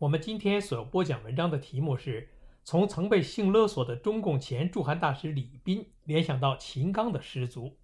我们今天所播讲文章的题目是从曾被性勒索的中共前驻韩大使李斌联想到秦刚的失足。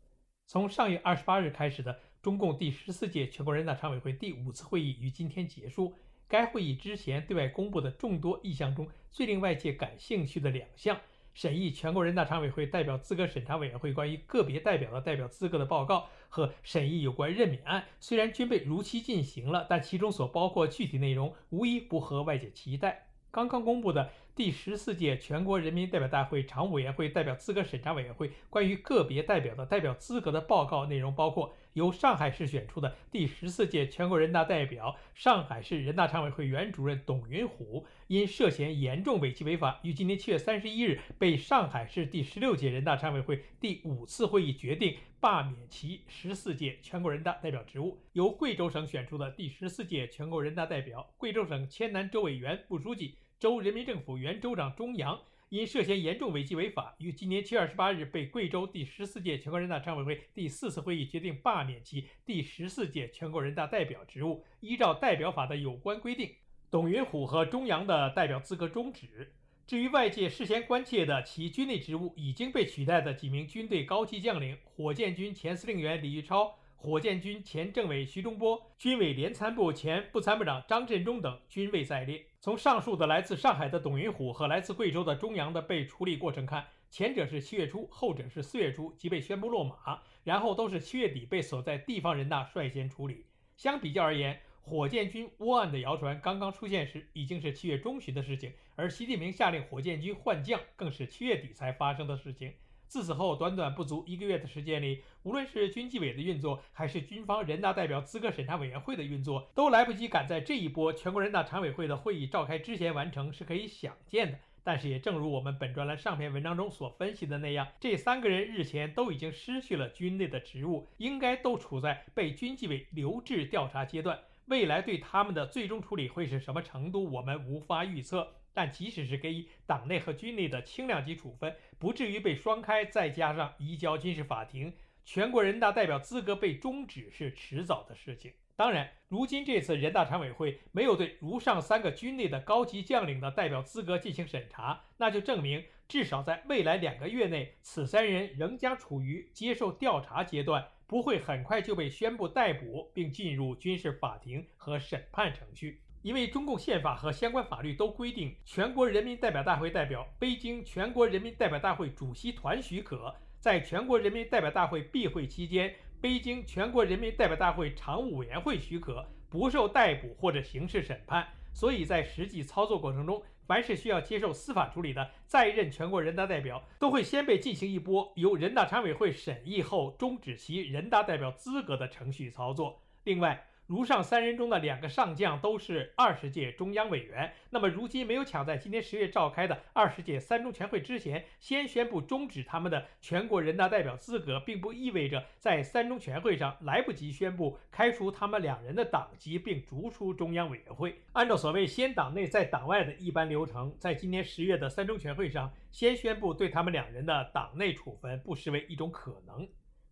从上月二十八日开始的中共第十四届全国人大常委会第五次会议于今天结束。该会议之前对外公布的众多意向中，最令外界感兴趣的两项：审议全国人大常委会代表资格审查委员会关于个别代表的代表资格的报告和审议有关任免案，虽然均被如期进行了，但其中所包括具体内容无一不合外界期待。刚刚公布的第十四届全国人民代表大会常务委员会代表资格审查委员会关于个别代表的代表资格的报告内容包括。由上海市选出的第十四届全国人大代表、上海市人大常委会原主任董云虎，因涉嫌严重违纪违法，于今年七月三十一日被上海市第十六届人大常委会第五次会议决定罢免其十四届全国人大代表职务。由贵州省选出的第十四届全国人大代表、贵州省黔南州委原副书记、州人民政府原州长钟扬。因涉嫌严重违纪违法，于今年七月二十八日被贵州第十四届全国人大常委会第四次会议决定罢免其第十四届全国人大代表职务。依照代表法的有关规定，董云虎和钟扬的代表资格终止。至于外界事先关切的其军内职务已经被取代的几名军队高级将领，火箭军前司令员李玉超。火箭军前政委徐忠波、军委联参部前副参谋长张振中等均未在列。从上述的来自上海的董云虎和来自贵州的钟扬的被处理过程看，前者是七月初，后者是四月初即被宣布落马，然后都是七月底被所在地方人大率先处理。相比较而言，火箭军窝案的谣传刚刚出现时已经是七月中旬的事情，而习近平下令火箭军换将更是七月底才发生的事情。自此后，短短不足一个月的时间里，无论是军纪委的运作，还是军方人大代表资格审查委员会的运作，都来不及赶在这一波全国人大常委会的会议召开之前完成，是可以想见的。但是，也正如我们本专栏上篇文章中所分析的那样，这三个人日前都已经失去了军内的职务，应该都处在被军纪委留置调查阶段。未来对他们的最终处理会是什么程度，我们无法预测。但即使是给予党内和军内的轻量级处分，不至于被双开，再加上移交军事法庭，全国人大代表资格被终止是迟早的事情。当然，如今这次人大常委会没有对如上三个军内的高级将领的代表资格进行审查，那就证明至少在未来两个月内，此三人仍将处于接受调查阶段，不会很快就被宣布逮捕并进入军事法庭和审判程序。因为中共宪法和相关法律都规定，全国人民代表大会代表未经全国人民代表大会主席团许可，在全国人民代表大会闭会期间，未经全国人民代表大会常务委员会许可，不受逮捕或者刑事审判。所以在实际操作过程中，凡是需要接受司法处理的在任全国人大代表，都会先被进行一波由人大常委会审议后终止其人大代表资格的程序操作。另外，如上三人中的两个上将都是二十届中央委员，那么如今没有抢在今年十月召开的二十届三中全会之前先宣布终止他们的全国人大代表资格，并不意味着在三中全会上来不及宣布开除他们两人的党籍并逐出中央委员会。按照所谓先党内再党外的一般流程，在今年十月的三中全会上先宣布对他们两人的党内处分，不失为一种可能。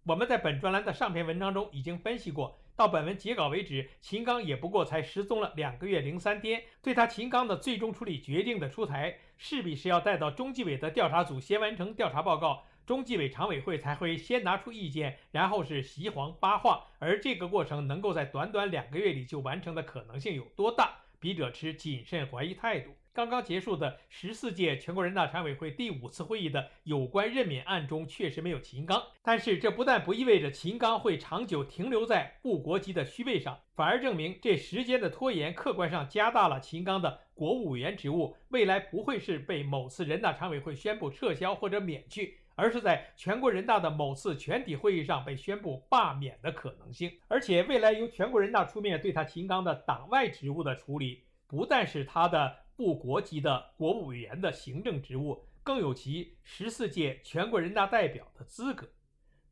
我们在本专栏的上篇文章中已经分析过。到本文截稿为止，秦刚也不过才失踪了两个月零三天。对他秦刚的最终处理决定的出台，势必是要带到中纪委的调查组先完成调查报告，中纪委常委会才会先拿出意见，然后是习黄八话。而这个过程能够在短短两个月里就完成的可能性有多大？笔者持谨慎怀疑态度。刚刚结束的十四届全国人大常委会第五次会议的有关任免案中，确实没有秦刚。但是这不但不意味着秦刚会长久停留在部国级的虚位上，反而证明这时间的拖延，客观上加大了秦刚的国务委员职务未来不会是被某次人大常委会宣布撤销或者免去，而是在全国人大的某次全体会议上被宣布罢免的可能性。而且未来由全国人大出面对他秦刚的党外职务的处理。不但是他的部国级的国务委员的行政职务，更有其十四届全国人大代表的资格。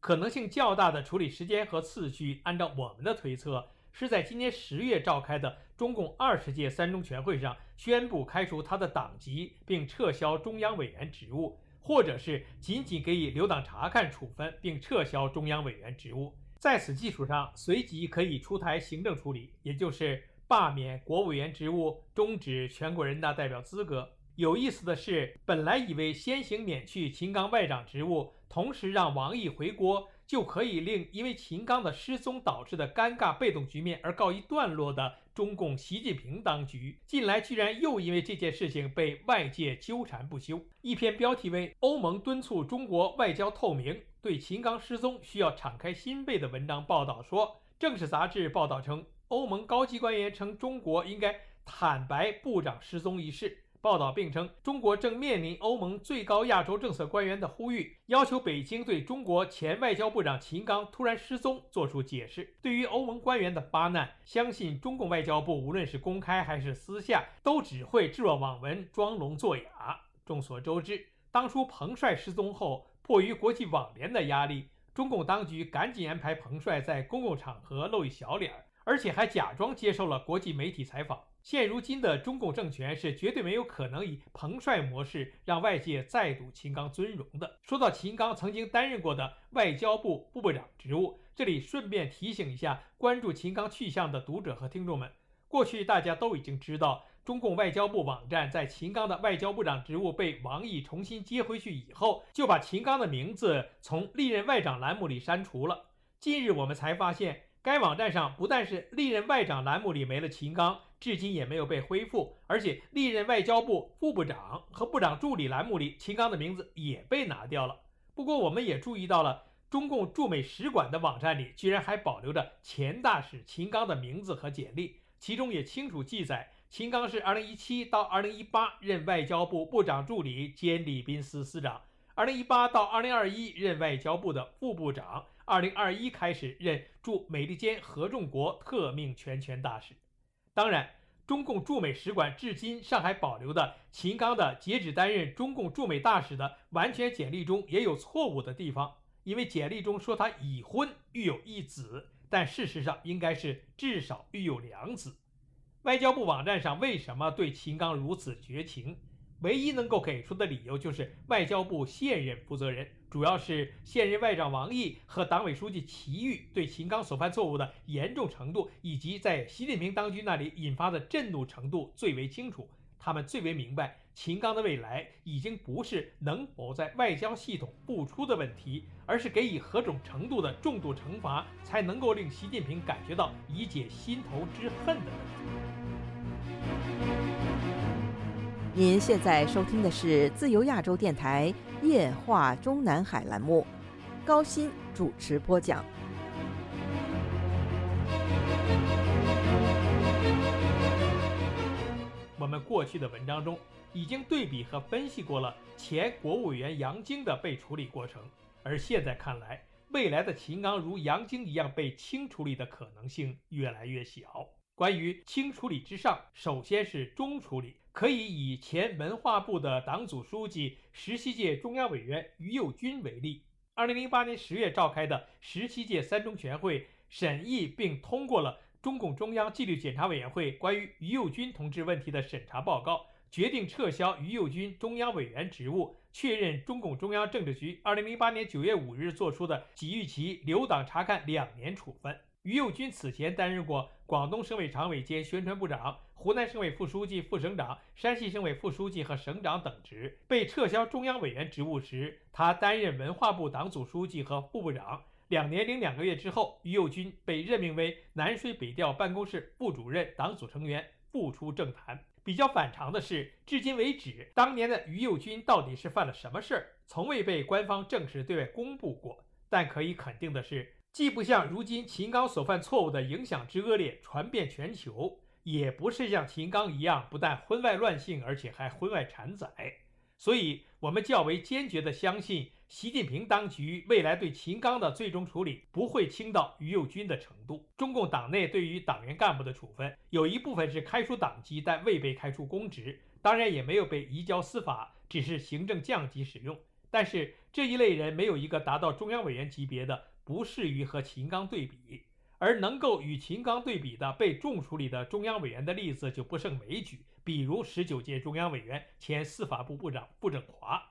可能性较大的处理时间和次序，按照我们的推测，是在今年十月召开的中共二十届三中全会上宣布开除他的党籍，并撤销中央委员职务，或者是仅仅给予留党察看处分，并撤销中央委员职务。在此基础上，随即可以出台行政处理，也就是罢免国务委员职务，终止全国人大代表资格。有意思的是，本来以为先行免去秦刚外长职务，同时让王毅回国，就可以令因为秦刚的失踪导致的尴尬被动局面而告一段落的中共习近平当局，近来居然又因为这件事情被外界纠缠不休。一篇标题为《欧盟敦促中国外交透明》。对秦刚失踪需要敞开心扉的文章报道说，《正史》杂志报道称，欧盟高级官员称中国应该坦白部长失踪一事。报道并称，中国正面临欧盟最高亚洲政策官员的呼吁，要求北京对中国前外交部长秦刚突然失踪作出解释。对于欧盟官员的发难，相信中共外交部无论是公开还是私下，都只会置若罔闻、装聋作哑。众所周知，当初彭帅失踪后。迫于国际网联的压力，中共当局赶紧安排彭帅在公共场合露一小脸儿，而且还假装接受了国际媒体采访。现如今的中共政权是绝对没有可能以彭帅模式让外界再度秦刚尊容的。说到秦刚曾经担任过的外交部部长职务，这里顺便提醒一下关注秦刚去向的读者和听众们：过去大家都已经知道。中共外交部网站在秦刚的外交部长职务被王毅重新接回去以后，就把秦刚的名字从历任外长栏目里删除了。近日我们才发现，该网站上不但是历任外长栏目里没了秦刚，至今也没有被恢复，而且历任外交部副部长和部长助理栏目里秦刚的名字也被拿掉了。不过，我们也注意到了，中共驻美使馆的网站里居然还保留着前大使秦刚的名字和简历，其中也清楚记载。秦刚是2017到2018任外交部部长助理兼礼宾司司长，2018到2021任外交部的副部长，2021开始任驻美利坚合众国特命全权大使。当然，中共驻美使馆至今上海保留的秦刚的截止担任中共驻美大使的完全简历中也有错误的地方，因为简历中说他已婚育有一子，但事实上应该是至少育有两子。外交部网站上为什么对秦刚如此绝情？唯一能够给出的理由就是外交部现任负责人，主要是现任外长王毅和党委书记齐豫对秦刚所犯错误的严重程度，以及在习近平当局那里引发的震怒程度最为清楚。他们最为明白，秦刚的未来已经不是能否在外交系统不出的问题，而是给予何种程度的重度惩罚，才能够令习近平感觉到以解心头之恨的问题。您现在收听的是自由亚洲电台夜话中南海栏目，高鑫主持播讲。我们过去的文章中已经对比和分析过了前国务委员杨晶的被处理过程，而现在看来，未来的秦刚如杨晶一样被轻处理的可能性越来越小。关于轻处理之上，首先是中处理，可以以前文化部的党组书记、十七届中央委员于右军为例。二零零八年十月召开的十七届三中全会审议并通过了。中共中央纪律检查委员会关于于右军同志问题的审查报告，决定撤销于右军中央委员职务，确认中共中央政治局二零零八年九月五日作出的给予其留党察看两年处分。于右军此前担任过广东省委常委兼宣传部长、湖南省委副书记、副省长、山西省委副书记和省长等职。被撤销中央委员职务时，他担任文化部党组书记和副部长。两年零两个月之后，于右军被任命为南水北调办公室副主任、党组成员，复出政坛。比较反常的是，至今为止，当年的于右军到底是犯了什么事儿，从未被官方正式对外公布过。但可以肯定的是，既不像如今秦刚所犯错误的影响之恶劣传遍全球，也不是像秦刚一样不但婚外乱性，而且还婚外产仔。所以，我们较为坚决地相信。习近平当局未来对秦刚的最终处理不会轻到于右军的程度。中共党内对于党员干部的处分，有一部分是开除党籍但未被开除公职，当然也没有被移交司法，只是行政降级使用。但是这一类人没有一个达到中央委员级别的，不适于和秦刚对比。而能够与秦刚对比的被重处理的中央委员的例子就不胜枚举，比如十九届中央委员、前司法部部长傅政华。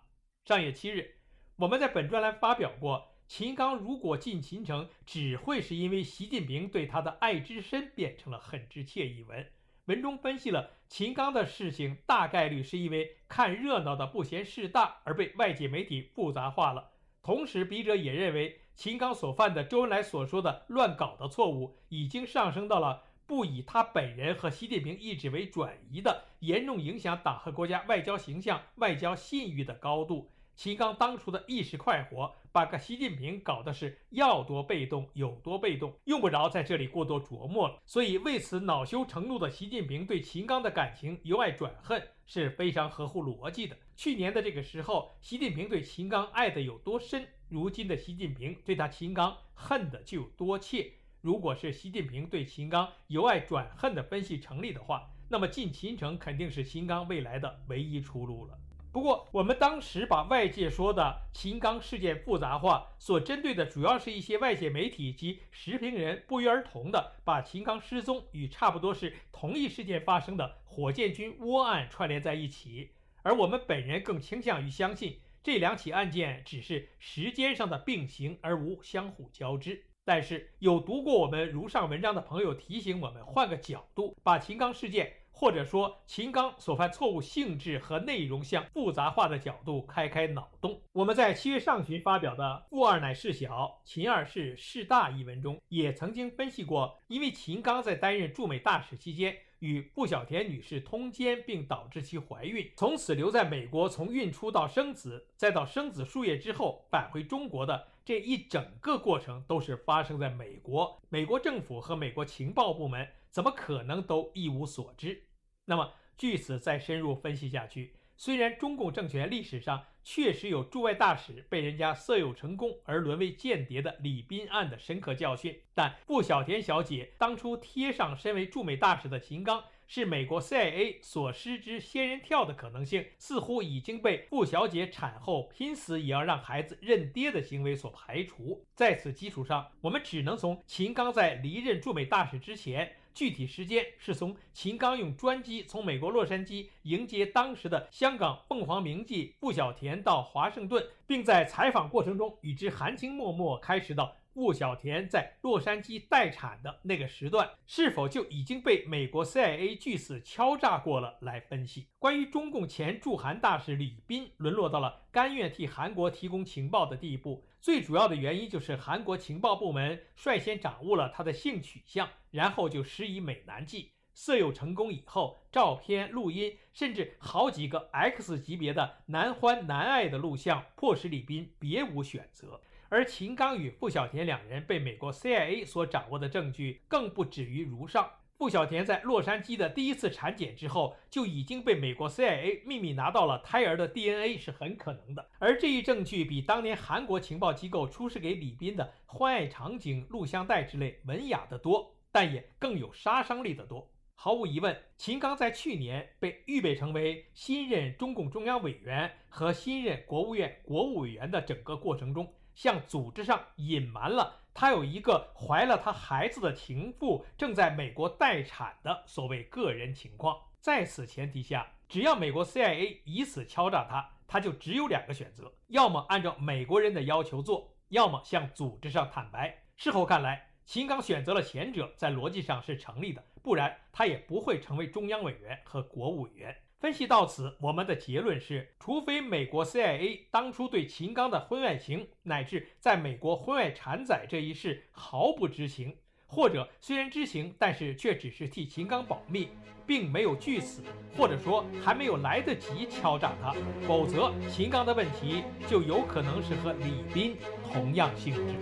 上月七日，我们在本专栏发表过，秦刚如果进秦城，只会是因为习近平对他的爱之深变成了恨之切一文。文中分析了秦刚的事情，大概率是因为看热闹的不嫌事大而被外界媒体复杂化了。同时，笔者也认为。秦刚所犯的周恩来所说的乱搞的错误，已经上升到了不以他本人和习近平意志为转移的严重影响党和国家外交形象、外交信誉的高度。秦刚当初的一时快活，把个习近平搞得是要多被动有多被动，用不着在这里过多琢磨了。所以为此恼羞成怒的习近平对秦刚的感情由爱转恨是非常合乎逻辑的。去年的这个时候，习近平对秦刚爱的有多深？如今的习近平对他秦刚恨的就有多切。如果是习近平对秦刚由爱转恨的分析成立的话，那么进秦城肯定是秦刚未来的唯一出路了。不过，我们当时把外界说的秦刚事件复杂化，所针对的主要是一些外界媒体及时评人不约而同的把秦刚失踪与差不多是同一事件发生的火箭军窝案串联在一起，而我们本人更倾向于相信。这两起案件只是时间上的并行，而无相互交织。但是，有读过我们如上文章的朋友提醒我们，换个角度，把秦刚事件或者说秦刚所犯错误性质和内容向复杂化的角度开开脑洞。我们在七月上旬发表的《傅二乃事小，秦二是事大》一文中，也曾经分析过，因为秦刚在担任驻美大使期间。与傅小田女士通奸，并导致其怀孕，从此留在美国，从孕初到生子，再到生子数月之后返回中国的这一整个过程，都是发生在美国。美国政府和美国情报部门怎么可能都一无所知？那么，据此再深入分析下去，虽然中共政权历史上，确实有驻外大使被人家色诱成功而沦为间谍的李斌案的深刻教训，但傅小田小姐当初贴上身为驻美大使的秦刚是美国 CIA 所施之仙人跳的可能性，似乎已经被傅小姐产后拼死也要让孩子认爹的行为所排除。在此基础上，我们只能从秦刚在离任驻美大使之前。具体时间是从秦刚用专机从美国洛杉矶迎接当时的香港凤凰名妓傅小田到华盛顿，并在采访过程中与之含情脉脉，开始到傅小田在洛杉矶待产的那个时段，是否就已经被美国 CIA 据此敲诈过了？来分析关于中共前驻韩大使李斌沦落到了甘愿替韩国提供情报的地步。最主要的原因就是韩国情报部门率先掌握了他的性取向，然后就施以美男计，色诱成功以后，照片、录音，甚至好几个 X 级别的男欢男爱的录像，迫使李斌别无选择。而秦刚与傅小田两人被美国 CIA 所掌握的证据，更不止于如上。傅小田在洛杉矶的第一次产检之后，就已经被美国 CIA 秘密拿到了胎儿的 DNA，是很可能的。而这一证据比当年韩国情报机构出示给李斌的欢爱场景录像带之类文雅的多，但也更有杀伤力的多。毫无疑问，秦刚在去年被预备成为新任中共中央委员和新任国务院国务委员的整个过程中，向组织上隐瞒了。他有一个怀了他孩子的情妇正在美国待产的所谓个人情况，在此前提下，只要美国 CIA 以此敲诈他，他就只有两个选择：要么按照美国人的要求做，要么向组织上坦白。事后看来，秦刚选择了前者，在逻辑上是成立的，不然他也不会成为中央委员和国务委员。分析到此，我们的结论是：除非美国 CIA 当初对秦刚的婚外情乃至在美国婚外产仔这一事毫不知情，或者虽然知情，但是却只是替秦刚保密，并没有据此，或者说还没有来得及敲诈他，否则秦刚的问题就有可能是和李斌同样性质。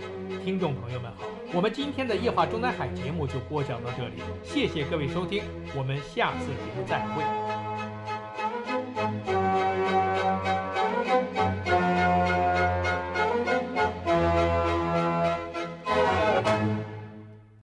听众朋友们好，我们今天的夜话中南海节目就播讲到这里，谢谢各位收听，我们下次节目再会。